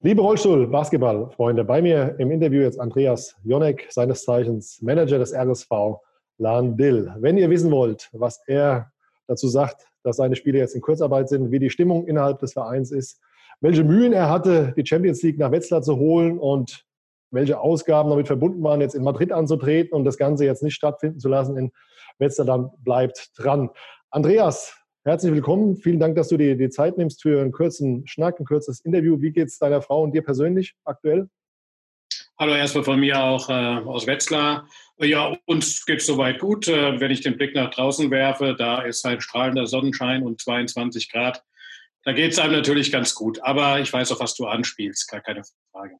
Liebe Rollstuhl-Basketball-Freunde, bei mir im Interview jetzt Andreas Jonek, seines Zeichens Manager des RSV Lahn-Dill. Wenn ihr wissen wollt, was er dazu sagt, dass seine Spiele jetzt in Kurzarbeit sind, wie die Stimmung innerhalb des Vereins ist, welche Mühen er hatte, die Champions League nach Wetzlar zu holen und welche Ausgaben damit verbunden waren, jetzt in Madrid anzutreten und das Ganze jetzt nicht stattfinden zu lassen in Wetzlar, dann bleibt dran. Andreas, Herzlich willkommen. Vielen Dank, dass du dir die Zeit nimmst für einen kurzen Schnack, ein kurzes Interview. Wie geht es deiner Frau und dir persönlich aktuell? Hallo, erstmal von mir auch äh, aus Wetzlar. Ja, uns geht es soweit gut. Äh, wenn ich den Blick nach draußen werfe, da ist halt strahlender Sonnenschein und 22 Grad. Da geht es einem natürlich ganz gut. Aber ich weiß auch, was du anspielst, gar keine Frage.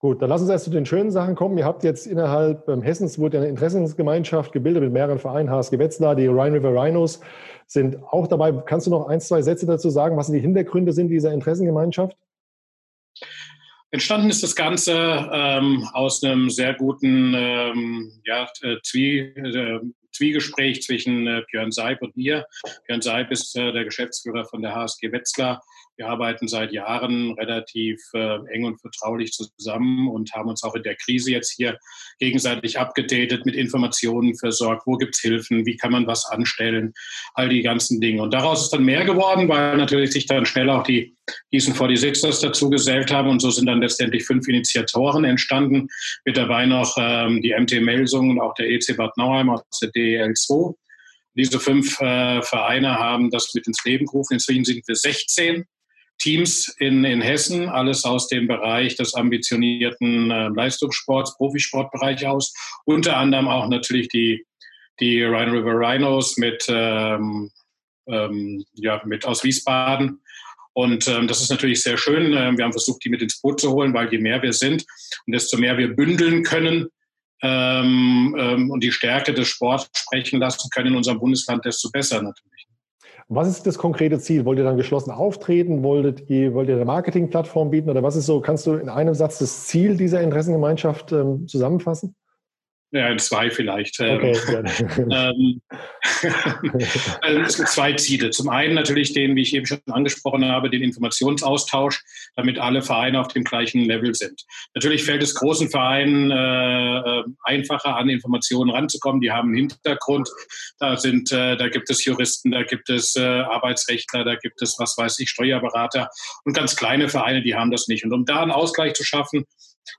Gut, dann lass uns erst zu den schönen Sachen kommen. Ihr habt jetzt innerhalb ähm, Hessens wurde eine Interessensgemeinschaft gebildet mit mehreren Vereinen, HSG Wetzlar, die Rhine River Rhinos sind auch dabei. Kannst du noch ein, zwei Sätze dazu sagen, was die Hintergründe sind dieser Interessengemeinschaft? Entstanden ist das Ganze ähm, aus einem sehr guten ähm, ja, äh, Zwie, äh, Zwiegespräch zwischen äh, Björn Seib und mir. Björn Seib ist äh, der Geschäftsführer von der HSG Wetzlar wir arbeiten seit Jahren relativ äh, eng und vertraulich zusammen und haben uns auch in der Krise jetzt hier gegenseitig abgedatet, mit Informationen versorgt. Wo gibt es Hilfen? Wie kann man was anstellen? All die ganzen Dinge. Und daraus ist dann mehr geworden, weil natürlich sich dann schnell auch die Gießen 46ers dazu gesellt haben. Und so sind dann letztendlich fünf Initiatoren entstanden. Mit dabei noch ähm, die MT Melsung und auch der EC Bad Nauheim aus der DEL 2. Diese fünf äh, Vereine haben das mit ins Leben gerufen. Inzwischen sind wir 16 Teams in, in Hessen, alles aus dem Bereich des ambitionierten äh, Leistungssports, Profisportbereich aus. Unter anderem auch natürlich die, die Rhine River Rhinos mit, ähm, ähm, ja, mit aus Wiesbaden. Und ähm, das ist natürlich sehr schön. Ähm, wir haben versucht, die mit ins Boot zu holen, weil je mehr wir sind und desto mehr wir bündeln können ähm, ähm, und die Stärke des Sports sprechen lassen können in unserem Bundesland, desto besser natürlich. Was ist das konkrete Ziel? Wollt ihr dann geschlossen auftreten? Wolltet ihr, wollt ihr eine Marketingplattform bieten? Oder was ist so, kannst du in einem Satz das Ziel dieser Interessengemeinschaft ähm, zusammenfassen? Ja, zwei vielleicht. Okay, ähm, also es gibt zwei Ziele. Zum einen natürlich den, wie ich eben schon angesprochen habe, den Informationsaustausch, damit alle Vereine auf dem gleichen Level sind. Natürlich fällt es großen Vereinen äh, äh, einfacher, an Informationen ranzukommen. Die haben einen Hintergrund. Da sind, äh, da gibt es Juristen, da gibt es äh, Arbeitsrechtler, da gibt es, was weiß ich, Steuerberater und ganz kleine Vereine, die haben das nicht. Und um da einen Ausgleich zu schaffen,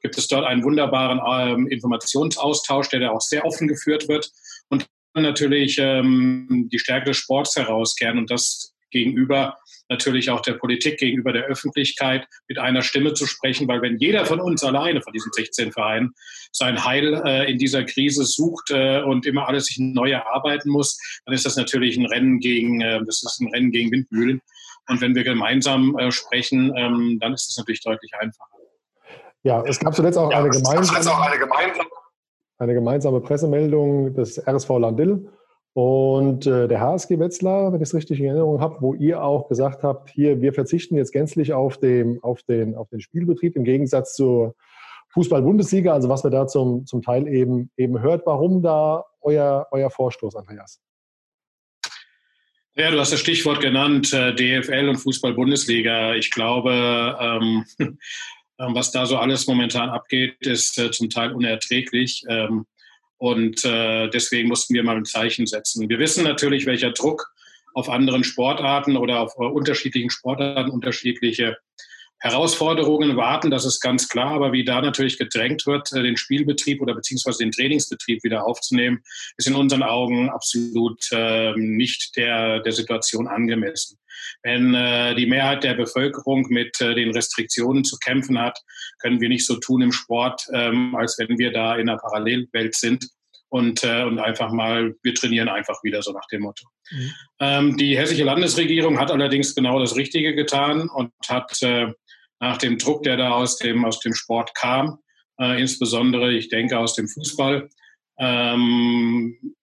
gibt es dort einen wunderbaren ähm, Informationsaustausch, der da auch sehr offen geführt wird und natürlich ähm, die Stärke des Sports herauskehren und das gegenüber natürlich auch der Politik, gegenüber der Öffentlichkeit mit einer Stimme zu sprechen, weil wenn jeder von uns alleine, von diesen 16 Vereinen, sein Heil äh, in dieser Krise sucht äh, und immer alles sich neu erarbeiten muss, dann ist das natürlich ein Rennen gegen, äh, das ist ein Rennen gegen Windmühlen. Und wenn wir gemeinsam äh, sprechen, ähm, dann ist es natürlich deutlich einfacher. Ja, es gab zuletzt auch, ja, eine, gemeinsame, auch eine, gemeinsame, eine, gemeinsame, Pressemeldung des RSV Landil und äh, der HSG Wetzlar, wenn ich es richtig in Erinnerung habe, wo ihr auch gesagt habt, hier, wir verzichten jetzt gänzlich auf, dem, auf, den, auf den Spielbetrieb im Gegensatz zur Fußball-Bundesliga, also was wir da zum, zum Teil eben, eben hört. Warum da euer, euer Vorstoß, Andreas? Ja, du hast das Stichwort genannt, äh, DFL und Fußball-Bundesliga. Ich glaube, ähm, Ähm, was da so alles momentan abgeht, ist äh, zum Teil unerträglich. Ähm, und äh, deswegen mussten wir mal ein Zeichen setzen. Wir wissen natürlich, welcher Druck auf anderen Sportarten oder auf äh, unterschiedlichen Sportarten unterschiedliche Herausforderungen warten, das ist ganz klar. Aber wie da natürlich gedrängt wird, den Spielbetrieb oder beziehungsweise den Trainingsbetrieb wieder aufzunehmen, ist in unseren Augen absolut äh, nicht der, der Situation angemessen. Wenn äh, die Mehrheit der Bevölkerung mit äh, den Restriktionen zu kämpfen hat, können wir nicht so tun im Sport, ähm, als wenn wir da in einer Parallelwelt sind und, äh, und einfach mal, wir trainieren einfach wieder, so nach dem Motto. Mhm. Ähm, die hessische Landesregierung hat allerdings genau das Richtige getan und hat äh, nach dem Druck, der da aus dem, aus dem Sport kam, äh, insbesondere, ich denke, aus dem Fußball, ähm,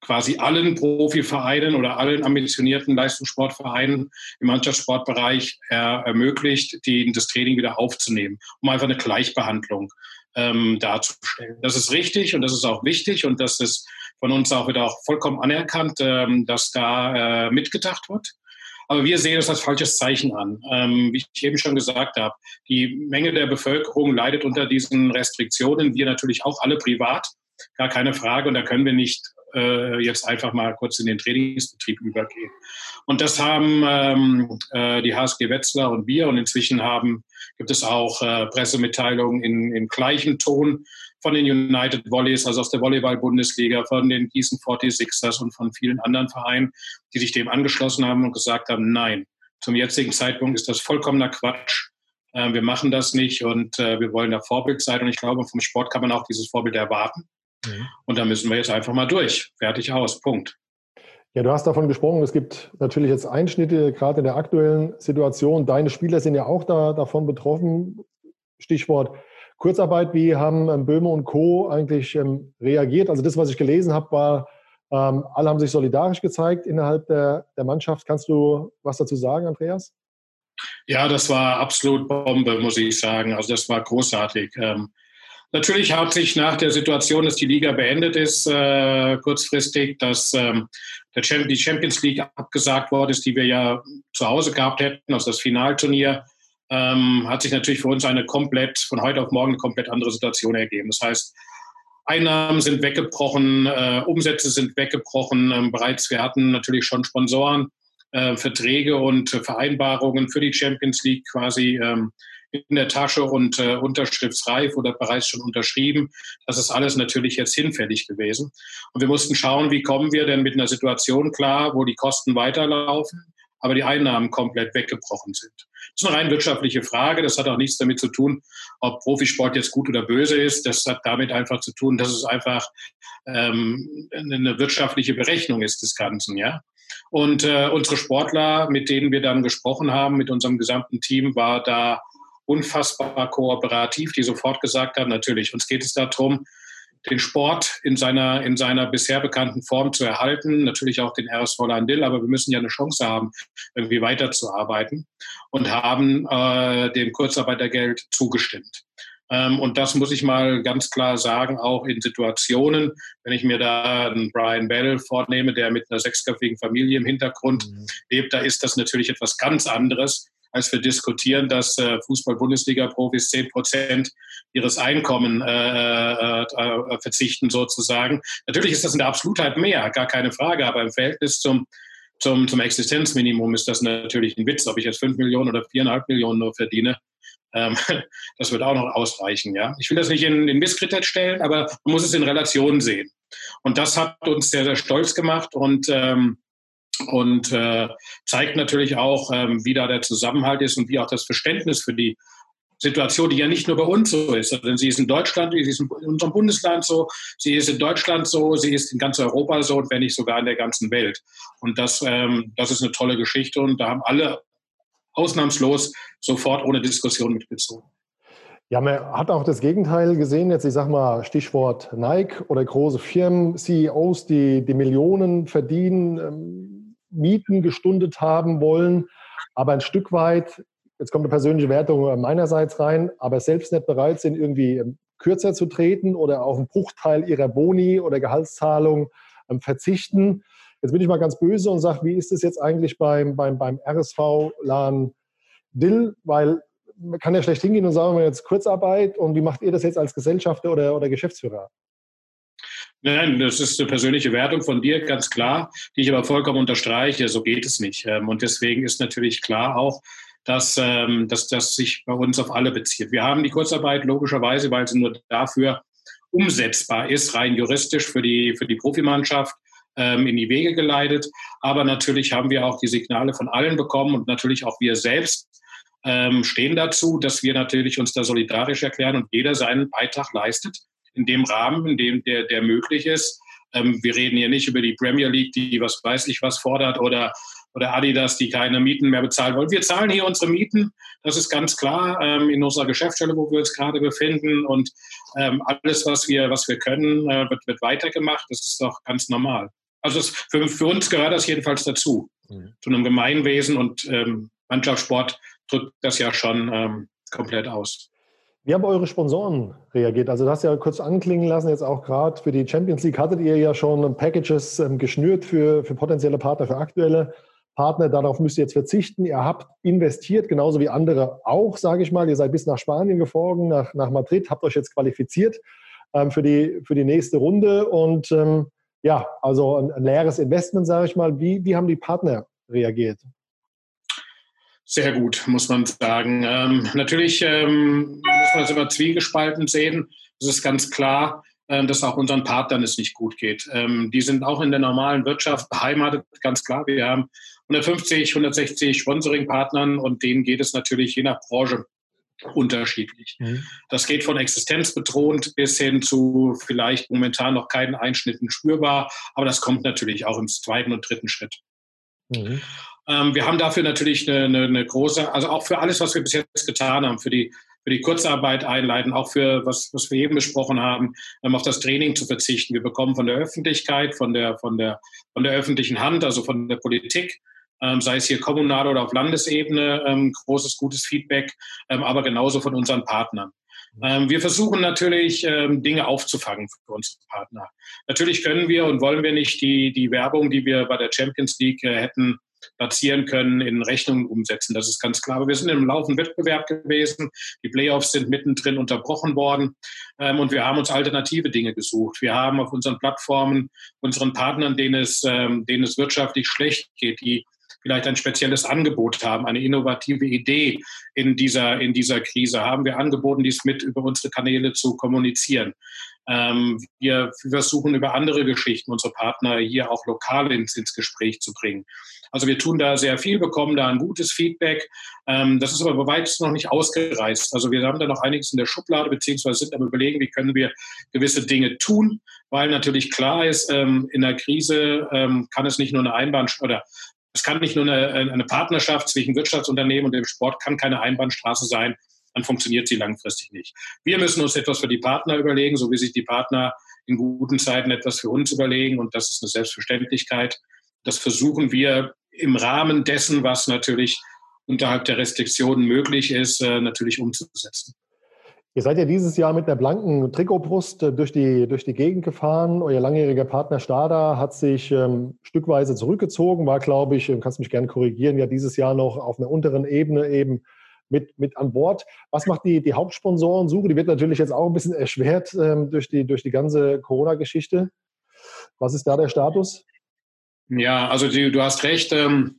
quasi allen Profivereinen oder allen ambitionierten Leistungssportvereinen im Mannschaftssportbereich er, ermöglicht, die, das Training wieder aufzunehmen, um einfach eine Gleichbehandlung ähm, darzustellen. Das ist richtig und das ist auch wichtig und das ist von uns auch wieder auch vollkommen anerkannt, ähm, dass da äh, mitgedacht wird. Aber wir sehen es als falsches Zeichen an. Ähm, wie ich eben schon gesagt habe, die Menge der Bevölkerung leidet unter diesen Restriktionen. Wir natürlich auch alle privat, gar keine Frage. Und da können wir nicht äh, jetzt einfach mal kurz in den Trainingsbetrieb übergehen. Und das haben ähm, äh, die HSG Wetzlar und wir und inzwischen haben, gibt es auch äh, Pressemitteilungen in, in gleichem Ton von den United Volleys, also aus der Volleyball-Bundesliga, von den Gießen 46ers und von vielen anderen Vereinen, die sich dem angeschlossen haben und gesagt haben, nein, zum jetzigen Zeitpunkt ist das vollkommener Quatsch. Äh, wir machen das nicht und äh, wir wollen da Vorbild sein. Und ich glaube, vom Sport kann man auch dieses Vorbild erwarten. Mhm. Und da müssen wir jetzt einfach mal durch. Fertig aus. Punkt. Ja, du hast davon gesprochen, es gibt natürlich jetzt Einschnitte, gerade in der aktuellen Situation. Deine Spieler sind ja auch da, davon betroffen. Stichwort Kurzarbeit. Wie haben ähm, Böhme und Co. eigentlich ähm, reagiert? Also das, was ich gelesen habe, war, ähm, alle haben sich solidarisch gezeigt innerhalb der, der Mannschaft. Kannst du was dazu sagen, Andreas? Ja, das war absolut Bombe, muss ich sagen. Also das war großartig. Ähm, Natürlich hat sich nach der Situation, dass die Liga beendet ist, äh, kurzfristig, dass ähm, der Champ die Champions League abgesagt worden ist, die wir ja zu Hause gehabt hätten, also das Finalturnier, ähm, hat sich natürlich für uns eine komplett, von heute auf morgen eine komplett andere Situation ergeben. Das heißt, Einnahmen sind weggebrochen, äh, Umsätze sind weggebrochen. Ähm, bereits, wir hatten natürlich schon Sponsoren, äh, Verträge und äh, Vereinbarungen für die Champions League quasi ähm, in der Tasche und äh, unterschriftsreif oder bereits schon unterschrieben. Das ist alles natürlich jetzt hinfällig gewesen. Und wir mussten schauen, wie kommen wir denn mit einer Situation klar, wo die Kosten weiterlaufen, aber die Einnahmen komplett weggebrochen sind. Das ist eine rein wirtschaftliche Frage. Das hat auch nichts damit zu tun, ob Profisport jetzt gut oder böse ist. Das hat damit einfach zu tun, dass es einfach ähm, eine wirtschaftliche Berechnung ist des Ganzen, ja. Und äh, unsere Sportler, mit denen wir dann gesprochen haben, mit unserem gesamten Team, war da unfassbar kooperativ, die sofort gesagt haben, natürlich, uns geht es darum, den Sport in seiner, in seiner bisher bekannten Form zu erhalten, natürlich auch den RSV Landil, aber wir müssen ja eine Chance haben, irgendwie weiterzuarbeiten und haben äh, dem Kurzarbeitergeld zugestimmt. Ähm, und das muss ich mal ganz klar sagen, auch in Situationen, wenn ich mir da einen Brian Bell vornehme, der mit einer sechsköpfigen Familie im Hintergrund mhm. lebt, da ist das natürlich etwas ganz anderes, als wir diskutieren, dass äh, Fußball-Bundesliga-Profis zehn Prozent ihres Einkommen äh, äh, äh, verzichten sozusagen. Natürlich ist das in der Absolutheit mehr, gar keine Frage, aber im Verhältnis zum zum, zum Existenzminimum ist das natürlich ein Witz, ob ich jetzt fünf Millionen oder viereinhalb Millionen nur verdiene. Ähm, das wird auch noch ausreichen, ja. Ich will das nicht in den Misskredit stellen, aber man muss es in Relation sehen. Und das hat uns sehr, sehr stolz gemacht und ähm, und äh, zeigt natürlich auch, ähm, wie da der Zusammenhalt ist und wie auch das Verständnis für die Situation, die ja nicht nur bei uns so ist, sondern sie ist in Deutschland, sie ist in unserem Bundesland so, sie ist in Deutschland so, sie ist in ganz Europa so und wenn nicht sogar in der ganzen Welt. Und das, ähm, das ist eine tolle Geschichte und da haben alle ausnahmslos sofort ohne Diskussion mitgezogen. Ja, man hat auch das Gegenteil gesehen. Jetzt, ich sag mal, Stichwort Nike oder große Firmen, CEOs, die, die Millionen verdienen, ähm, Mieten gestundet haben wollen, aber ein Stück weit, jetzt kommt eine persönliche Wertung meinerseits rein, aber selbst nicht bereit sind, irgendwie ähm, kürzer zu treten oder auf einen Bruchteil ihrer Boni oder Gehaltszahlung ähm, verzichten. Jetzt bin ich mal ganz böse und sage, wie ist es jetzt eigentlich beim, beim, beim RSV LAN Dill? Weil man kann ja schlecht hingehen und sagen, wir jetzt Kurzarbeit und wie macht ihr das jetzt als Gesellschafter oder, oder Geschäftsführer? Nein, das ist eine persönliche Wertung von dir, ganz klar, die ich aber vollkommen unterstreiche. So geht es nicht. Ähm, und deswegen ist natürlich klar auch, dass, ähm, dass das sich bei uns auf alle bezieht. Wir haben die Kurzarbeit logischerweise, weil sie nur dafür umsetzbar ist, rein juristisch für die, für die Profimannschaft ähm, in die Wege geleitet. Aber natürlich haben wir auch die Signale von allen bekommen und natürlich auch wir selbst stehen dazu, dass wir natürlich uns da solidarisch erklären und jeder seinen Beitrag leistet in dem Rahmen, in dem der, der möglich ist. Ähm, wir reden hier nicht über die Premier League, die was weiß ich was fordert oder oder Adidas, die keine Mieten mehr bezahlen wollen. Wir zahlen hier unsere Mieten, das ist ganz klar, ähm, in unserer Geschäftsstelle, wo wir uns gerade befinden. Und ähm, alles, was wir, was wir können, äh, wird, wird weitergemacht. Das ist doch ganz normal. Also es, für, für uns gehört das jedenfalls dazu, mhm. zu einem Gemeinwesen und ähm, Mannschaftssport drückt das ja schon ähm, komplett aus. Wie haben eure Sponsoren reagiert? Also du hast ja kurz anklingen lassen, jetzt auch gerade für die Champions League hattet ihr ja schon Packages ähm, geschnürt für, für potenzielle Partner, für aktuelle Partner, darauf müsst ihr jetzt verzichten. Ihr habt investiert, genauso wie andere auch, sage ich mal. Ihr seid bis nach Spanien geflogen, nach, nach Madrid, habt euch jetzt qualifiziert ähm, für, die, für die nächste Runde. Und ähm, ja, also ein, ein leeres Investment, sage ich mal. Wie, wie haben die Partner reagiert? Sehr gut, muss man sagen. Ähm, natürlich ähm, muss man das immer zwiegespalten sehen. Es ist ganz klar, ähm, dass auch unseren Partnern es nicht gut geht. Ähm, die sind auch in der normalen Wirtschaft beheimatet, ganz klar. Wir haben 150, 160 Sponsoring-Partnern und denen geht es natürlich je nach Branche unterschiedlich. Mhm. Das geht von existenzbedrohend bis hin zu vielleicht momentan noch keinen Einschnitten spürbar, aber das kommt natürlich auch im zweiten und dritten Schritt. Mhm. Ähm, wir haben dafür natürlich eine, eine, eine, große, also auch für alles, was wir bis jetzt getan haben, für die, für die Kurzarbeit einleiten, auch für was, was wir eben besprochen haben, ähm, auf das Training zu verzichten. Wir bekommen von der Öffentlichkeit, von der, von der, von der öffentlichen Hand, also von der Politik, ähm, sei es hier kommunal oder auf Landesebene, ähm, großes, gutes Feedback, ähm, aber genauso von unseren Partnern. Ähm, wir versuchen natürlich, ähm, Dinge aufzufangen für unsere Partner. Natürlich können wir und wollen wir nicht die, die Werbung, die wir bei der Champions League äh, hätten platzieren können, in Rechnungen umsetzen. Das ist ganz klar. Aber wir sind im laufenden Wettbewerb gewesen. Die Playoffs sind mittendrin unterbrochen worden. Ähm, und wir haben uns alternative Dinge gesucht. Wir haben auf unseren Plattformen unseren Partnern, denen es, ähm, denen es wirtschaftlich schlecht geht, die vielleicht ein spezielles Angebot haben, eine innovative Idee in dieser, in dieser Krise, haben wir angeboten, dies mit über unsere Kanäle zu kommunizieren. Ähm, wir versuchen über andere Geschichten unsere Partner hier auch lokal ins, ins Gespräch zu bringen. Also wir tun da sehr viel, bekommen da ein gutes Feedback. Ähm, das ist aber bei weitem noch nicht ausgereizt. Also wir haben da noch einiges in der Schublade, beziehungsweise sind am überlegen, wie können wir gewisse Dinge tun, weil natürlich klar ist, ähm, in der Krise ähm, kann es nicht nur eine Einbahn oder es kann nicht nur eine, eine Partnerschaft zwischen Wirtschaftsunternehmen und dem Sport, kann keine Einbahnstraße sein, dann funktioniert sie langfristig nicht. Wir müssen uns etwas für die Partner überlegen, so wie sich die Partner in guten Zeiten etwas für uns überlegen. Und das ist eine Selbstverständlichkeit. Das versuchen wir im Rahmen dessen, was natürlich unterhalb der Restriktionen möglich ist, äh, natürlich umzusetzen. Ihr seid ja dieses Jahr mit einer blanken Trikotbrust äh, durch die, durch die Gegend gefahren. Euer langjähriger Partner Stada hat sich ähm, stückweise zurückgezogen, war, glaube ich, kannst mich gerne korrigieren, ja dieses Jahr noch auf einer unteren Ebene eben mit, mit an Bord. Was macht die, die Hauptsponsorensuche? Die wird natürlich jetzt auch ein bisschen erschwert ähm, durch, die, durch die ganze Corona-Geschichte. Was ist da der Status? Ja, also die, du hast recht. Ähm,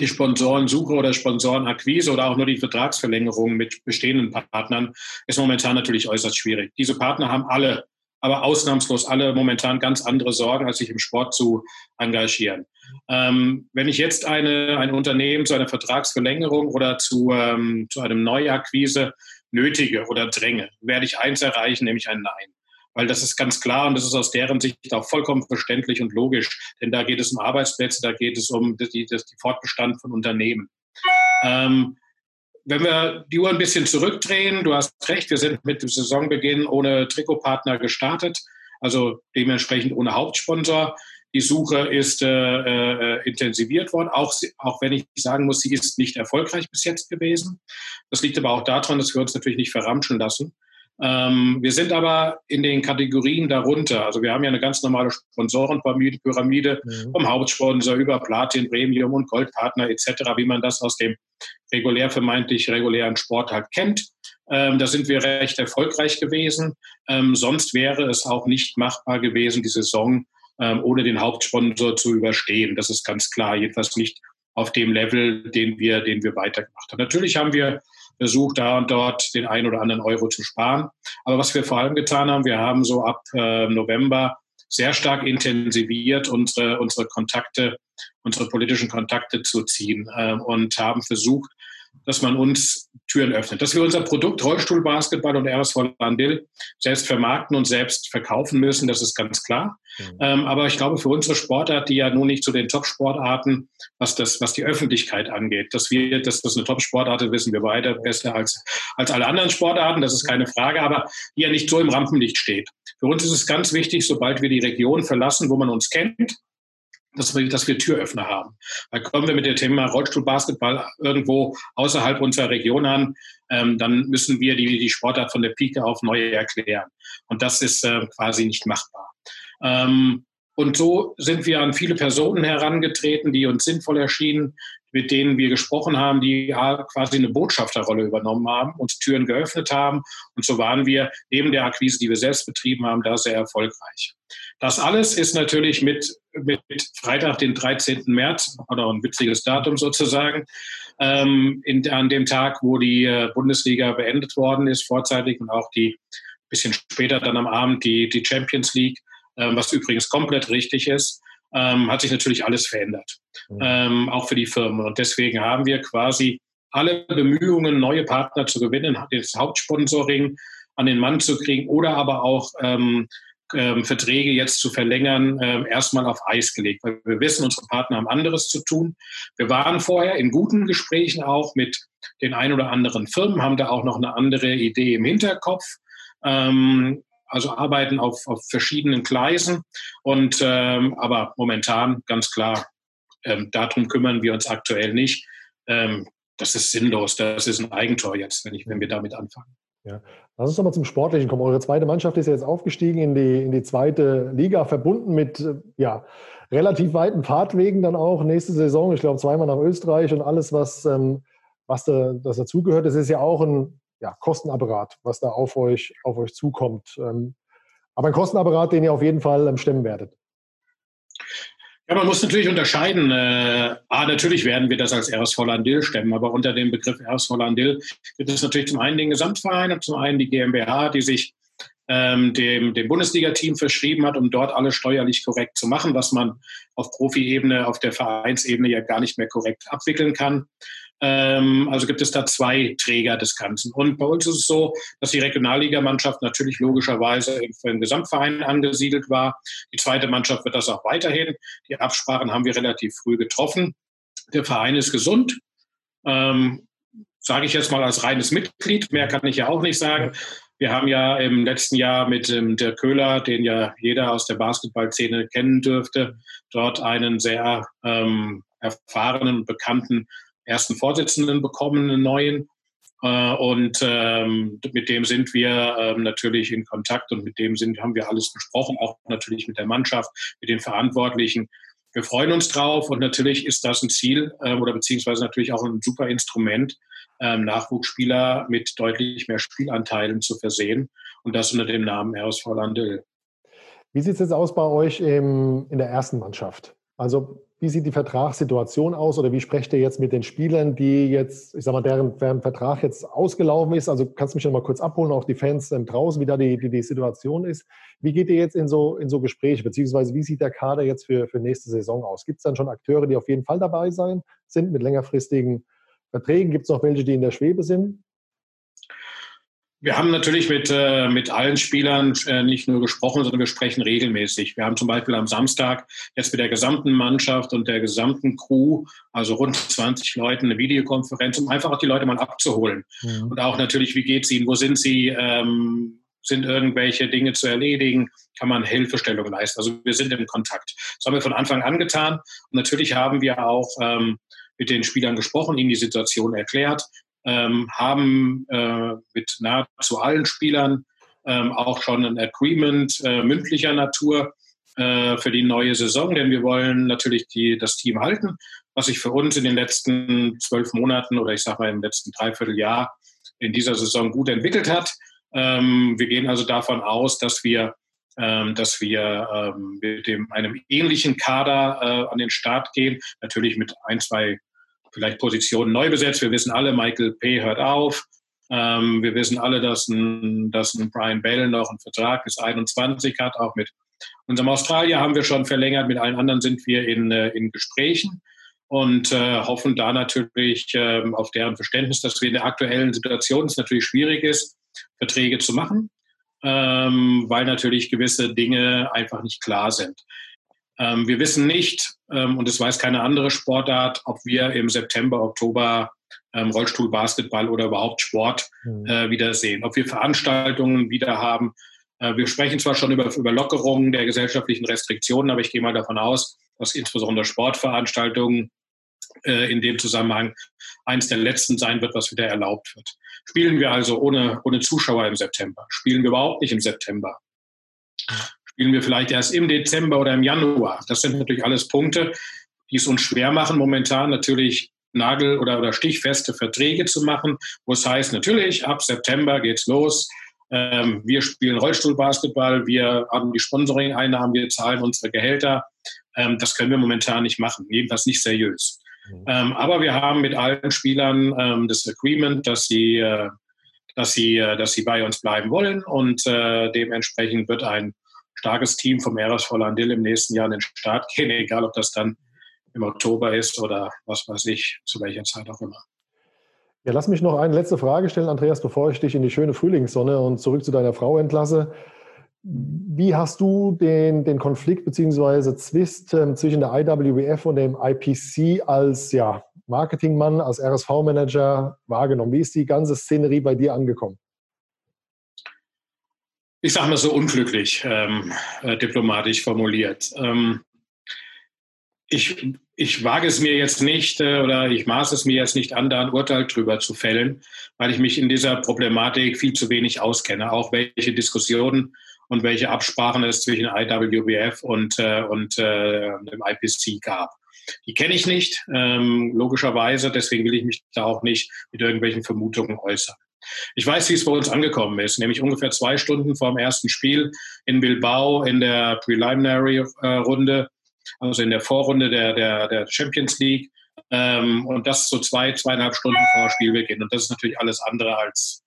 die Sponsorensuche oder Sponsorenakquise oder auch nur die Vertragsverlängerung mit bestehenden Partnern ist momentan natürlich äußerst schwierig. Diese Partner haben alle, aber ausnahmslos alle momentan ganz andere Sorgen, als sich im Sport zu engagieren. Ähm, wenn ich jetzt eine, ein Unternehmen zu einer Vertragsverlängerung oder zu, ähm, zu einem Neuakquise nötige oder dränge, werde ich eins erreichen, nämlich ein Nein weil das ist ganz klar und das ist aus deren Sicht auch vollkommen verständlich und logisch, denn da geht es um Arbeitsplätze, da geht es um die, das, die Fortbestand von Unternehmen. Ähm, wenn wir die Uhr ein bisschen zurückdrehen, du hast recht, wir sind mit dem Saisonbeginn ohne Trikotpartner gestartet, also dementsprechend ohne Hauptsponsor. Die Suche ist äh, äh, intensiviert worden, auch, auch wenn ich sagen muss, sie ist nicht erfolgreich bis jetzt gewesen. Das liegt aber auch daran, dass wir uns natürlich nicht verramschen lassen. Ähm, wir sind aber in den Kategorien darunter. Also wir haben ja eine ganz normale Sponsorenpyramide mhm. vom Hauptsponsor über Platin, Premium und Goldpartner etc., wie man das aus dem regulär vermeintlich regulären Sport halt kennt. Ähm, da sind wir recht erfolgreich gewesen. Ähm, sonst wäre es auch nicht machbar gewesen, die Saison ähm, ohne den Hauptsponsor zu überstehen. Das ist ganz klar, jedenfalls nicht auf dem Level, den wir, den wir weitergemacht haben. Natürlich haben wir versucht, da und dort den einen oder anderen Euro zu sparen. Aber was wir vor allem getan haben, wir haben so ab äh, November sehr stark intensiviert unsere, unsere Kontakte, unsere politischen Kontakte zu ziehen äh, und haben versucht, dass man uns Türen öffnet. Dass wir unser Produkt Rollstuhlbasketball und RSV Landil selbst vermarkten und selbst verkaufen müssen, das ist ganz klar. Mhm. Ähm, aber ich glaube, für unsere Sportart, die ja nun nicht zu den Top-Sportarten, was, das, was die Öffentlichkeit angeht, dass wir, dass das eine Top-Sportart ist, wissen wir weiter besser als, als alle anderen Sportarten, das ist keine Frage, aber die ja nicht so im Rampenlicht steht. Für uns ist es ganz wichtig, sobald wir die Region verlassen, wo man uns kennt, dass wir, dass wir Türöffner haben. Da kommen wir mit dem Thema Rollstuhlbasketball irgendwo außerhalb unserer Region an, ähm, dann müssen wir die, die Sportart von der Pike auf neu erklären. Und das ist äh, quasi nicht machbar. Ähm, Und so sind wir an viele Personen herangetreten, die uns sinnvoll erschienen, mit denen wir gesprochen haben, die quasi eine Botschafterrolle übernommen haben, uns Türen geöffnet haben. Und so waren wir neben der Akquise, die wir selbst betrieben haben, da sehr erfolgreich. Das alles ist natürlich mit, mit Freitag, den 13. März, oder ein witziges Datum sozusagen, ähm, in, an dem Tag, wo die äh, Bundesliga beendet worden ist, vorzeitig und auch die bisschen später dann am Abend die, die Champions League, ähm, was übrigens komplett richtig ist, ähm, hat sich natürlich alles verändert, mhm. ähm, auch für die Firmen. Und deswegen haben wir quasi alle Bemühungen, neue Partner zu gewinnen, das Hauptsponsoring an den Mann zu kriegen oder aber auch ähm, ähm, Verträge jetzt zu verlängern, ähm, erstmal auf Eis gelegt, weil wir wissen, unsere Partner haben anderes zu tun. Wir waren vorher in guten Gesprächen auch mit den ein oder anderen Firmen, haben da auch noch eine andere Idee im Hinterkopf. Ähm, also arbeiten auf, auf verschiedenen Gleisen. Und ähm, aber momentan ganz klar, ähm, darum kümmern wir uns aktuell nicht. Ähm, das ist sinnlos. Das ist ein Eigentor jetzt, wenn, ich, wenn wir damit anfangen. Ja. Lass uns doch mal zum Sportlichen kommen. Eure zweite Mannschaft ist ja jetzt aufgestiegen in die, in die zweite Liga, verbunden mit ja, relativ weiten Fahrtwegen dann auch nächste Saison. Ich glaube, zweimal nach Österreich und alles, was, ähm, was da, das dazugehört. Das ist ja auch ein ja, Kostenapparat, was da auf euch, auf euch zukommt. Ähm, aber ein Kostenapparat, den ihr auf jeden Fall ähm, stemmen werdet. Ja, man muss natürlich unterscheiden. Äh, A, natürlich werden wir das als RS Hollandil stemmen, aber unter dem Begriff RS Hollandil gibt es natürlich zum einen den Gesamtverein und zum einen die GmbH, die sich ähm, dem, dem Bundesliga-Team verschrieben hat, um dort alles steuerlich korrekt zu machen, was man auf Profi-Ebene, auf der Vereinsebene ja gar nicht mehr korrekt abwickeln kann. Ähm, also gibt es da zwei Träger des Ganzen. Und bei uns ist es so, dass die Regionalligamannschaft natürlich logischerweise im Gesamtverein angesiedelt war. Die zweite Mannschaft wird das auch weiterhin. Die Absprachen haben wir relativ früh getroffen. Der Verein ist gesund. Ähm, sage ich jetzt mal als reines Mitglied. Mehr kann ich ja auch nicht sagen. Wir haben ja im letzten Jahr mit ähm, Dirk Köhler, den ja jeder aus der Basketballszene kennen dürfte, dort einen sehr ähm, erfahrenen bekannten ersten Vorsitzenden bekommen, einen neuen. Äh, und ähm, mit dem sind wir ähm, natürlich in Kontakt und mit dem sind, haben wir alles besprochen, auch natürlich mit der Mannschaft, mit den Verantwortlichen. Wir freuen uns drauf und natürlich ist das ein Ziel äh, oder beziehungsweise natürlich auch ein super Instrument, ähm, Nachwuchsspieler mit deutlich mehr Spielanteilen zu versehen und das unter dem Namen RSV Landel. Wie sieht es jetzt aus bei euch in der ersten Mannschaft? Also wie sieht die Vertragssituation aus oder wie sprecht ihr jetzt mit den Spielern, die jetzt, ich sag mal, deren, deren Vertrag jetzt ausgelaufen ist? Also kannst du mich noch mal kurz abholen, auch die Fans draußen, wie da die, die, die, Situation ist. Wie geht ihr jetzt in so, in so Gespräche, beziehungsweise wie sieht der Kader jetzt für, für nächste Saison aus? Gibt es dann schon Akteure, die auf jeden Fall dabei sein, sind mit längerfristigen Verträgen? Gibt es noch welche, die in der Schwebe sind? Wir haben natürlich mit, äh, mit allen Spielern äh, nicht nur gesprochen, sondern wir sprechen regelmäßig. Wir haben zum Beispiel am Samstag jetzt mit der gesamten Mannschaft und der gesamten Crew, also rund 20 Leuten, eine Videokonferenz, um einfach auch die Leute mal abzuholen. Mhm. Und auch natürlich, wie geht es ihnen, wo sind sie, ähm, sind irgendwelche Dinge zu erledigen, kann man Hilfestellung leisten. Also wir sind im Kontakt. Das haben wir von Anfang an getan. Und natürlich haben wir auch ähm, mit den Spielern gesprochen, ihnen die Situation erklärt, ähm, haben äh, mit nahezu allen Spielern ähm, auch schon ein Agreement äh, mündlicher Natur äh, für die neue Saison, denn wir wollen natürlich die, das Team halten, was sich für uns in den letzten zwölf Monaten oder ich sage mal im letzten Dreivierteljahr in dieser Saison gut entwickelt hat. Ähm, wir gehen also davon aus, dass wir ähm, dass wir ähm, mit dem, einem ähnlichen Kader äh, an den Start gehen, natürlich mit ein, zwei vielleicht Positionen neu besetzt. Wir wissen alle, Michael P. hört auf. Ähm, wir wissen alle, dass ein, dass ein Brian Bell noch einen Vertrag bis 21 hat. Auch mit unserem Australier haben wir schon verlängert. Mit allen anderen sind wir in, äh, in Gesprächen und äh, hoffen da natürlich äh, auf deren Verständnis, dass wir in der aktuellen Situation es natürlich schwierig ist, Verträge zu machen, ähm, weil natürlich gewisse Dinge einfach nicht klar sind. Ähm, wir wissen nicht, ähm, und es weiß keine andere Sportart, ob wir im September, Oktober ähm, Rollstuhlbasketball oder überhaupt Sport mhm. äh, wiedersehen, ob wir Veranstaltungen wieder haben. Äh, wir sprechen zwar schon über, über Lockerungen der gesellschaftlichen Restriktionen, aber ich gehe mal davon aus, dass insbesondere Sportveranstaltungen äh, in dem Zusammenhang eines der letzten sein wird, was wieder erlaubt wird. Spielen wir also ohne, ohne Zuschauer im September? Spielen wir überhaupt nicht im September? Spielen wir vielleicht erst im Dezember oder im Januar. Das sind natürlich alles Punkte, die es uns schwer machen, momentan natürlich Nagel- oder, oder stichfeste Verträge zu machen, wo es heißt, natürlich, ab September geht's los. Ähm, wir spielen Rollstuhlbasketball, wir haben die Sponsoring-Einnahmen, wir zahlen unsere Gehälter. Ähm, das können wir momentan nicht machen, jedenfalls nicht seriös. Mhm. Ähm, aber wir haben mit allen Spielern ähm, das Agreement, dass sie, äh, dass, sie, äh, dass sie bei uns bleiben wollen und äh, dementsprechend wird ein starkes Team vom RSV Landil im nächsten Jahr in den Start gehen, egal ob das dann im Oktober ist oder was weiß ich, zu welcher Zeit auch immer. Ja, lass mich noch eine letzte Frage stellen, Andreas, bevor ich dich in die schöne Frühlingssonne und zurück zu deiner Frau entlasse. Wie hast du den, den Konflikt bzw. Zwist ähm, zwischen der IWF und dem IPC als ja, Marketingmann, als RSV-Manager wahrgenommen? Wie ist die ganze Szenerie bei dir angekommen? Ich sage mal so unglücklich ähm, äh, diplomatisch formuliert. Ähm, ich, ich wage es mir jetzt nicht äh, oder ich maße es mir jetzt nicht an, da ein Urteil drüber zu fällen, weil ich mich in dieser Problematik viel zu wenig auskenne, auch welche Diskussionen und welche Absprachen es zwischen IWBF und, äh, und äh, dem IPC gab. Die kenne ich nicht, ähm, logischerweise, deswegen will ich mich da auch nicht mit irgendwelchen Vermutungen äußern. Ich weiß, wie es bei uns angekommen ist, nämlich ungefähr zwei Stunden vor dem ersten Spiel in Bilbao in der Preliminary-Runde äh, also in der Vorrunde der, der, der Champions League. Ähm, und das so zwei, zweieinhalb Stunden vor Spielbeginn. Und das ist natürlich alles andere als,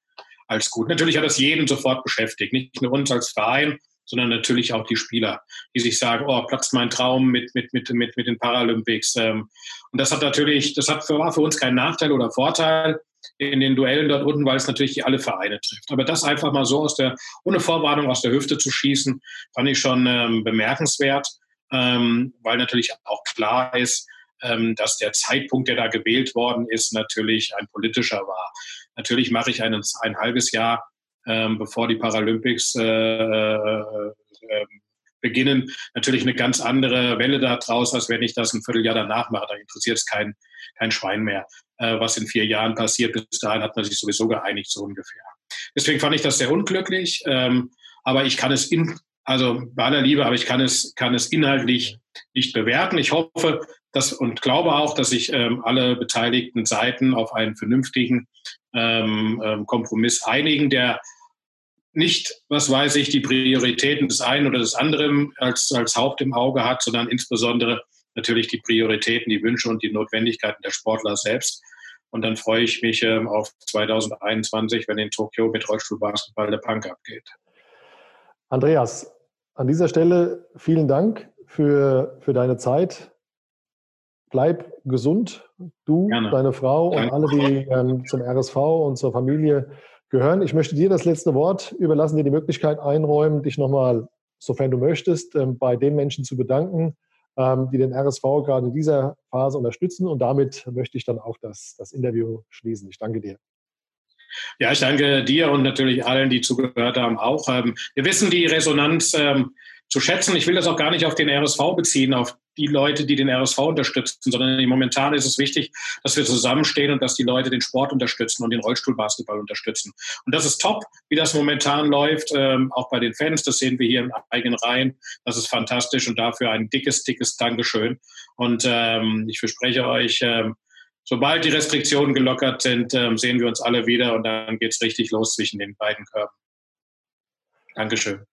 als gut. Natürlich hat das jeden sofort beschäftigt, nicht nur uns als Verein, sondern natürlich auch die Spieler, die sich sagen, oh, platzt mein Traum mit, mit, mit, mit, mit den Paralympics. Ähm, und das hat natürlich, das hat für, war für uns kein Nachteil oder Vorteil in den Duellen dort unten, weil es natürlich alle Vereine trifft. Aber das einfach mal so aus der, ohne Vorwarnung aus der Hüfte zu schießen, fand ich schon ähm, bemerkenswert ähm, weil natürlich auch klar ist, ähm, dass der Zeitpunkt, der da gewählt worden ist, natürlich ein politischer war. Natürlich mache ich ein, ein halbes Jahr, ähm, bevor die Paralympics äh, äh, äh, beginnen, natürlich eine ganz andere Welle da draus, als wenn ich das ein Vierteljahr danach mache. Da interessiert es kein, kein Schwein mehr. Äh, was in vier Jahren passiert, bis dahin hat man sich sowieso geeinigt, so ungefähr. Deswegen fand ich das sehr unglücklich. Ähm, aber ich kann es in, also bei aller Liebe, aber ich kann es, kann es inhaltlich nicht bewerten. Ich hoffe dass, und glaube auch, dass sich ähm, alle beteiligten Seiten auf einen vernünftigen ähm, ähm, Kompromiss einigen, der nicht, was weiß ich, die Prioritäten des einen oder des anderen als, als Haupt im Auge hat, sondern insbesondere natürlich die Prioritäten, die Wünsche und die Notwendigkeiten der Sportler selbst. Und dann freue ich mich ähm, auf 2021, wenn in Tokio mit Rollstuhlbasketball der Punk abgeht. Andreas, an dieser Stelle vielen Dank für, für deine Zeit. Bleib gesund, du, Gerne. deine Frau Danke. und alle, die ähm, zum RSV und zur Familie gehören. Ich möchte dir das letzte Wort überlassen, dir die Möglichkeit einräumen, dich nochmal, sofern du möchtest, ähm, bei den Menschen zu bedanken, die den RSV gerade in dieser Phase unterstützen. Und damit möchte ich dann auch das, das Interview schließen. Ich danke dir. Ja, ich danke dir und natürlich allen, die zugehört haben, auch. Ähm, wir wissen die Resonanz ähm, zu schätzen. Ich will das auch gar nicht auf den RSV beziehen, auf die Leute, die den RSV unterstützen, sondern momentan ist es wichtig, dass wir zusammenstehen und dass die Leute den Sport unterstützen und den Rollstuhlbasketball unterstützen. Und das ist top, wie das momentan läuft, ähm, auch bei den Fans. Das sehen wir hier im eigenen Reihen. Das ist fantastisch und dafür ein dickes, dickes Dankeschön. Und ähm, ich verspreche euch, ähm, sobald die Restriktionen gelockert sind, ähm, sehen wir uns alle wieder und dann geht es richtig los zwischen den beiden Körben. Dankeschön.